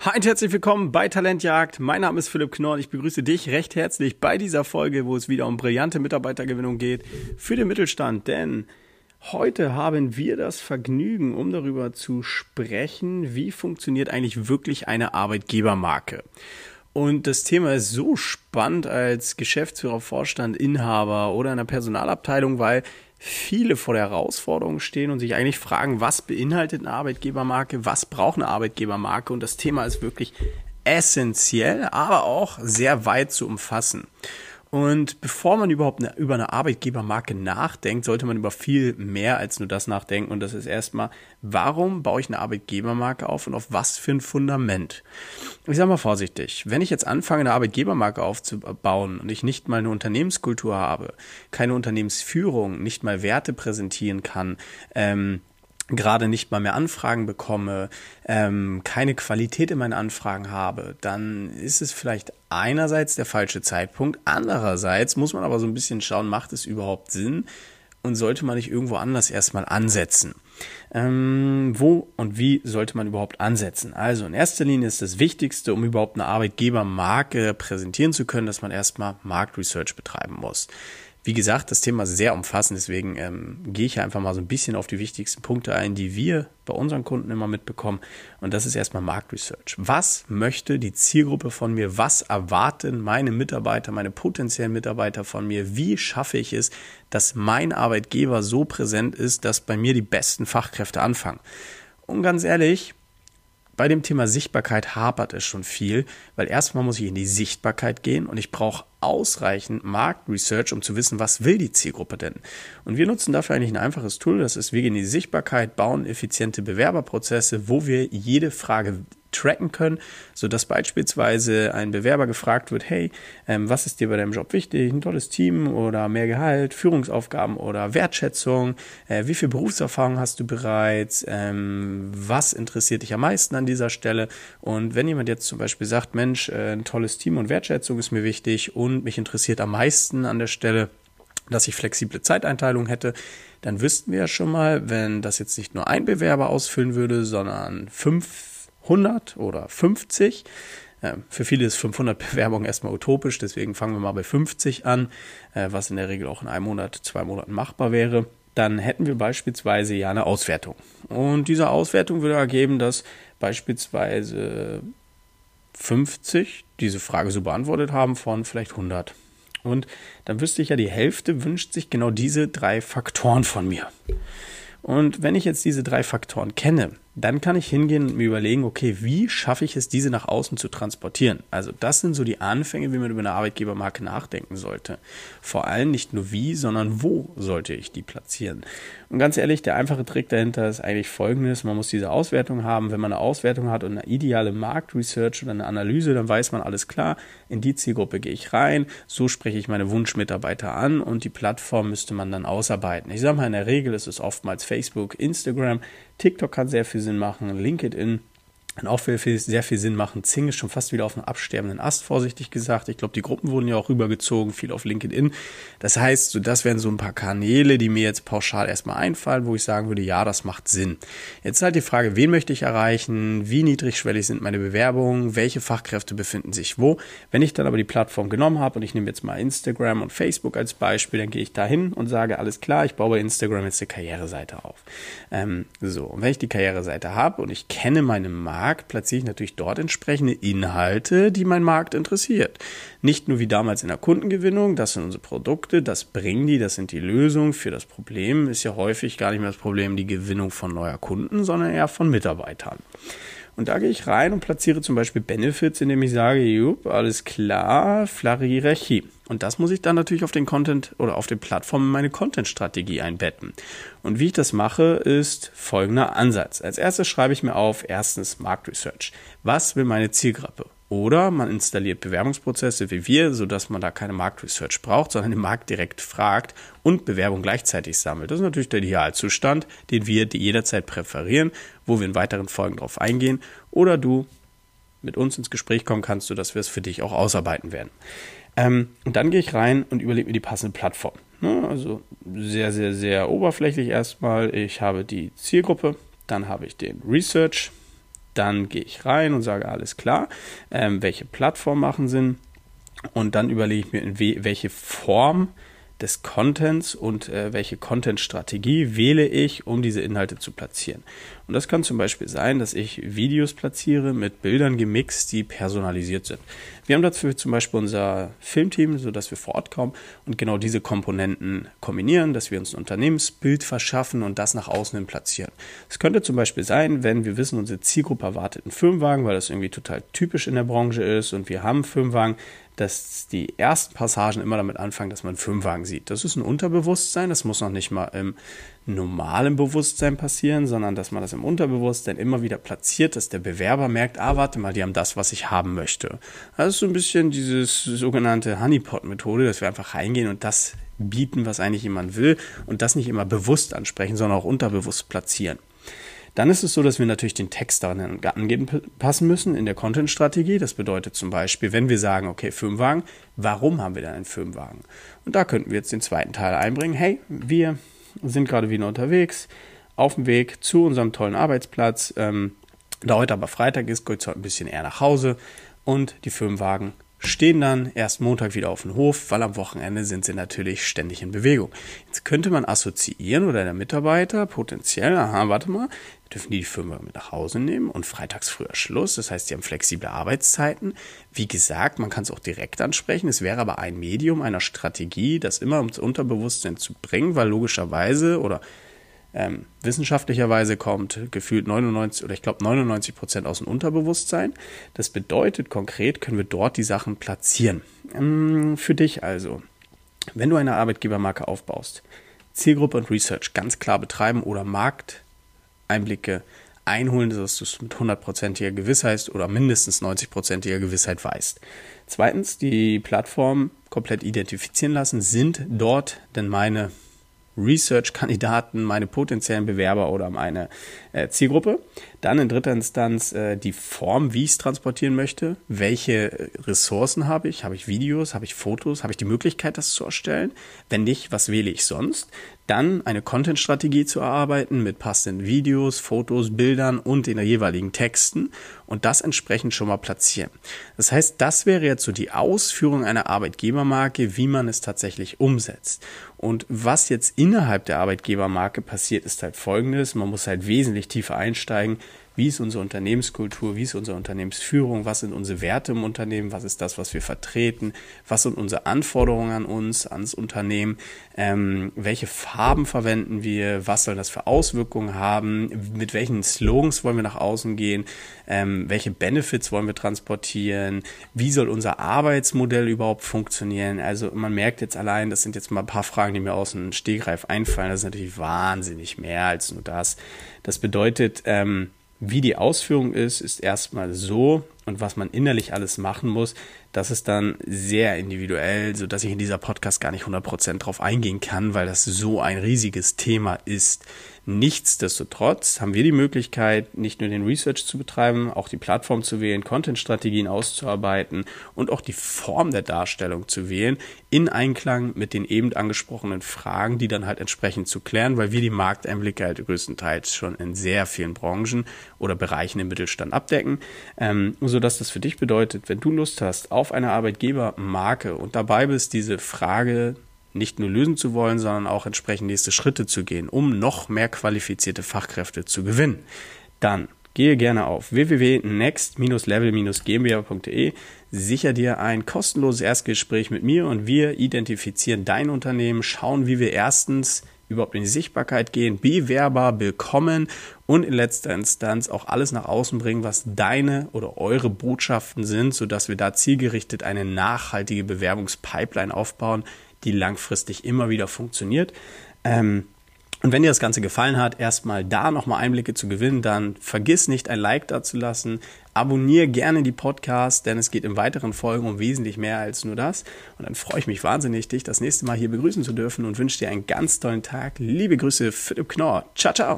Hi und herzlich willkommen bei Talentjagd. Mein Name ist Philipp Knorr und ich begrüße dich recht herzlich bei dieser Folge, wo es wieder um brillante Mitarbeitergewinnung geht für den Mittelstand. Denn heute haben wir das Vergnügen, um darüber zu sprechen, wie funktioniert eigentlich wirklich eine Arbeitgebermarke. Und das Thema ist so spannend als Geschäftsführer, Vorstand, Inhaber oder einer Personalabteilung, weil viele vor der Herausforderung stehen und sich eigentlich fragen, was beinhaltet eine Arbeitgebermarke, was braucht eine Arbeitgebermarke und das Thema ist wirklich essentiell, aber auch sehr weit zu umfassen. Und bevor man überhaupt eine, über eine Arbeitgebermarke nachdenkt, sollte man über viel mehr als nur das nachdenken. Und das ist erstmal, warum baue ich eine Arbeitgebermarke auf und auf was für ein Fundament? Ich sage mal vorsichtig, wenn ich jetzt anfange, eine Arbeitgebermarke aufzubauen und ich nicht mal eine Unternehmenskultur habe, keine Unternehmensführung, nicht mal Werte präsentieren kann, ähm, gerade nicht mal mehr Anfragen bekomme, ähm, keine Qualität in meinen Anfragen habe, dann ist es vielleicht einerseits der falsche Zeitpunkt, andererseits muss man aber so ein bisschen schauen, macht es überhaupt Sinn und sollte man nicht irgendwo anders erstmal ansetzen. Ähm, wo und wie sollte man überhaupt ansetzen? Also in erster Linie ist das Wichtigste, um überhaupt eine Arbeitgebermarke präsentieren zu können, dass man erstmal Marktresearch betreiben muss. Wie gesagt, das Thema ist sehr umfassend, deswegen ähm, gehe ich einfach mal so ein bisschen auf die wichtigsten Punkte ein, die wir bei unseren Kunden immer mitbekommen. Und das ist erstmal Marktresearch. Was möchte die Zielgruppe von mir? Was erwarten meine Mitarbeiter, meine potenziellen Mitarbeiter von mir? Wie schaffe ich es, dass mein Arbeitgeber so präsent ist, dass bei mir die besten Fachkräfte anfangen? Und ganz ehrlich, bei dem Thema Sichtbarkeit hapert es schon viel, weil erstmal muss ich in die Sichtbarkeit gehen und ich brauche ausreichend Marktresearch, um zu wissen, was will die Zielgruppe denn. Und wir nutzen dafür eigentlich ein einfaches Tool, das ist, wir gehen in die Sichtbarkeit, bauen effiziente Bewerberprozesse, wo wir jede Frage tracken können, so dass beispielsweise ein Bewerber gefragt wird, hey, ähm, was ist dir bei deinem Job wichtig? Ein tolles Team oder mehr Gehalt, Führungsaufgaben oder Wertschätzung? Äh, wie viel Berufserfahrung hast du bereits? Ähm, was interessiert dich am meisten an dieser Stelle? Und wenn jemand jetzt zum Beispiel sagt, Mensch, äh, ein tolles Team und Wertschätzung ist mir wichtig und mich interessiert am meisten an der Stelle, dass ich flexible Zeiteinteilung hätte, dann wüssten wir ja schon mal, wenn das jetzt nicht nur ein Bewerber ausfüllen würde, sondern fünf 100 oder 50. Für viele ist 500 Bewerbungen erstmal utopisch, deswegen fangen wir mal bei 50 an, äh, was in der Regel auch in einem Monat, zwei Monaten machbar wäre. Dann hätten wir beispielsweise ja eine Auswertung. Und diese Auswertung würde ergeben, dass beispielsweise 50 diese Frage so beantwortet haben von vielleicht 100. Und dann wüsste ich ja, die Hälfte wünscht sich genau diese drei Faktoren von mir. Und wenn ich jetzt diese drei Faktoren kenne, dann kann ich hingehen und mir überlegen, okay, wie schaffe ich es, diese nach außen zu transportieren? Also das sind so die Anfänge, wie man über eine Arbeitgebermarke nachdenken sollte. Vor allem nicht nur wie, sondern wo sollte ich die platzieren? Und ganz ehrlich, der einfache Trick dahinter ist eigentlich folgendes. Man muss diese Auswertung haben. Wenn man eine Auswertung hat und eine ideale Marktresearch oder eine Analyse, dann weiß man alles klar. In die Zielgruppe gehe ich rein. So spreche ich meine Wunschmitarbeiter an und die Plattform müsste man dann ausarbeiten. Ich sage mal, in der Regel ist es oftmals Facebook, Instagram, TikTok kann sehr viel Sinn machen, LinkedIn kann auch sehr viel, sehr viel Sinn machen. Zing ist schon fast wieder auf einem absterbenden Ast, vorsichtig gesagt. Ich glaube, die Gruppen wurden ja auch rübergezogen, viel auf LinkedIn. Das heißt, so, das wären so ein paar Kanäle, die mir jetzt pauschal erstmal einfallen, wo ich sagen würde, ja, das macht Sinn. Jetzt ist halt die Frage, wen möchte ich erreichen? Wie niedrigschwellig sind meine Bewerbungen? Welche Fachkräfte befinden sich wo? Wenn ich dann aber die Plattform genommen habe und ich nehme jetzt mal Instagram und Facebook als Beispiel, dann gehe ich da hin und sage, alles klar, ich baue bei Instagram jetzt eine Karriereseite auf. Ähm, so, und wenn ich die Karriereseite habe und ich kenne meinen Markt, Markt platziere ich natürlich dort entsprechende Inhalte, die mein Markt interessiert. Nicht nur wie damals in der Kundengewinnung, das sind unsere Produkte, das bringen die, das sind die Lösungen für das Problem. Ist ja häufig gar nicht mehr das Problem die Gewinnung von neuer Kunden, sondern eher von Mitarbeitern. Und da gehe ich rein und platziere zum Beispiel Benefits, indem ich sage, jupp, alles klar, flache Hierarchie. Und das muss ich dann natürlich auf den Content oder auf den Plattformen meine Content-Strategie einbetten. Und wie ich das mache, ist folgender Ansatz. Als erstes schreibe ich mir auf, erstens Marktresearch. Was will meine Zielgruppe? Oder man installiert Bewerbungsprozesse wie wir, sodass man da keine Marktresearch braucht, sondern den Markt direkt fragt und Bewerbung gleichzeitig sammelt. Das ist natürlich der Idealzustand, den wir jederzeit präferieren, wo wir in weiteren Folgen drauf eingehen. Oder du mit uns ins Gespräch kommen kannst, sodass wir es für dich auch ausarbeiten werden. Ähm, und dann gehe ich rein und überlege mir die passende Plattform. Ne? Also sehr, sehr, sehr oberflächlich erstmal. Ich habe die Zielgruppe, dann habe ich den Research, Dann gehe ich rein und sage, alles klar, ähm, welche Plattformen machen Sinn. Und dann überlege ich mir, in welche Form des Contents und äh, welche Content-Strategie wähle ich, um diese Inhalte zu platzieren. Und das kann zum Beispiel sein, dass ich Videos platziere mit Bildern gemixt, die personalisiert sind. Wir haben dafür zum Beispiel unser Filmteam, sodass wir vor Ort kommen und genau diese Komponenten kombinieren, dass wir uns ein Unternehmensbild verschaffen und das nach außen hin platzieren. Es könnte zum Beispiel sein, wenn wir wissen, unsere Zielgruppe erwartet einen Firmenwagen, weil das irgendwie total typisch in der Branche ist und wir haben einen Firmenwagen, dass die ersten Passagen immer damit anfangen, dass man Firmenwagen sieht. Das ist ein Unterbewusstsein, das muss noch nicht mal im normalen Bewusstsein passieren, sondern dass man das im Unterbewusstsein immer wieder platziert, dass der Bewerber merkt, ah, warte mal, die haben das, was ich haben möchte. Das ist so ein bisschen dieses sogenannte Honeypot-Methode, dass wir einfach reingehen und das bieten, was eigentlich jemand will und das nicht immer bewusst ansprechen, sondern auch unterbewusst platzieren. Dann ist es so, dass wir natürlich den Text daran passen müssen in der Content-Strategie. Das bedeutet zum Beispiel, wenn wir sagen, okay, Firmenwagen, warum haben wir denn einen Firmenwagen? Und da könnten wir jetzt den zweiten Teil einbringen. Hey, wir sind gerade wieder unterwegs, auf dem Weg zu unserem tollen Arbeitsplatz. Ähm, da heute aber Freitag ist, geht es heute ein bisschen eher nach Hause und die Firmenwagen stehen dann erst Montag wieder auf dem Hof, weil am Wochenende sind sie natürlich ständig in Bewegung. Jetzt könnte man assoziieren oder der Mitarbeiter potenziell, aha, warte mal, dürfen die die Firma mit nach Hause nehmen und freitags früher Schluss. Das heißt, die haben flexible Arbeitszeiten. Wie gesagt, man kann es auch direkt ansprechen. Es wäre aber ein Medium einer Strategie, das immer ums Unterbewusstsein zu bringen, weil logischerweise oder ähm, wissenschaftlicherweise kommt gefühlt 99 oder ich glaube 99 Prozent aus dem Unterbewusstsein. Das bedeutet konkret, können wir dort die Sachen platzieren. Ähm, für dich also, wenn du eine Arbeitgebermarke aufbaust, Zielgruppe und Research ganz klar betreiben oder Markteinblicke einholen, dass du es mit hundertprozentiger Gewissheit oder mindestens 90-prozentiger Gewissheit weißt. Zweitens, die Plattform komplett identifizieren lassen. Sind dort denn meine Research-Kandidaten, meine potenziellen Bewerber oder meine Zielgruppe. Dann in dritter Instanz äh, die Form, wie ich es transportieren möchte. Welche Ressourcen habe ich? Habe ich Videos? Habe ich Fotos? Habe ich die Möglichkeit, das zu erstellen? Wenn nicht, was wähle ich sonst? Dann eine Content-Strategie zu erarbeiten mit passenden Videos, Fotos, Bildern und den jeweiligen Texten und das entsprechend schon mal platzieren. Das heißt, das wäre jetzt so die Ausführung einer Arbeitgebermarke, wie man es tatsächlich umsetzt. Und was jetzt innerhalb der Arbeitgebermarke passiert, ist halt folgendes. Man muss halt wesentlich tiefer einsteigen wie ist unsere Unternehmenskultur, wie ist unsere Unternehmensführung, was sind unsere Werte im Unternehmen, was ist das, was wir vertreten, was sind unsere Anforderungen an uns, ans Unternehmen, ähm, welche Farben verwenden wir, was soll das für Auswirkungen haben, mit welchen Slogans wollen wir nach außen gehen, ähm, welche Benefits wollen wir transportieren, wie soll unser Arbeitsmodell überhaupt funktionieren. Also man merkt jetzt allein, das sind jetzt mal ein paar Fragen, die mir aus dem Stegreif einfallen, das ist natürlich wahnsinnig mehr als nur das. Das bedeutet, ähm, wie die Ausführung ist, ist erstmal so und was man innerlich alles machen muss, das ist dann sehr individuell, so dass ich in dieser Podcast gar nicht 100% drauf eingehen kann, weil das so ein riesiges Thema ist. Nichtsdestotrotz haben wir die Möglichkeit, nicht nur den Research zu betreiben, auch die Plattform zu wählen, Content-Strategien auszuarbeiten und auch die Form der Darstellung zu wählen, in Einklang mit den eben angesprochenen Fragen, die dann halt entsprechend zu klären, weil wir die Markteinblicke halt größtenteils schon in sehr vielen Branchen oder Bereichen im Mittelstand abdecken, ähm, sodass das für dich bedeutet, wenn du Lust hast auf eine Arbeitgebermarke und dabei bist, diese Frage nicht nur lösen zu wollen, sondern auch entsprechend nächste Schritte zu gehen, um noch mehr qualifizierte Fachkräfte zu gewinnen, dann gehe gerne auf www.next-level-gmbh.de, sicher dir ein kostenloses Erstgespräch mit mir und wir identifizieren dein Unternehmen, schauen, wie wir erstens überhaupt in die Sichtbarkeit gehen, Bewerber bekommen und in letzter Instanz auch alles nach außen bringen, was deine oder eure Botschaften sind, sodass wir da zielgerichtet eine nachhaltige Bewerbungspipeline aufbauen, die langfristig immer wieder funktioniert. Ähm, und wenn dir das Ganze gefallen hat, erstmal da nochmal Einblicke zu gewinnen, dann vergiss nicht ein Like da zu lassen. Abonniere gerne die Podcast, denn es geht in weiteren Folgen um wesentlich mehr als nur das. Und dann freue ich mich wahnsinnig, dich das nächste Mal hier begrüßen zu dürfen und wünsche dir einen ganz tollen Tag. Liebe Grüße, Philipp Knorr. Ciao, ciao.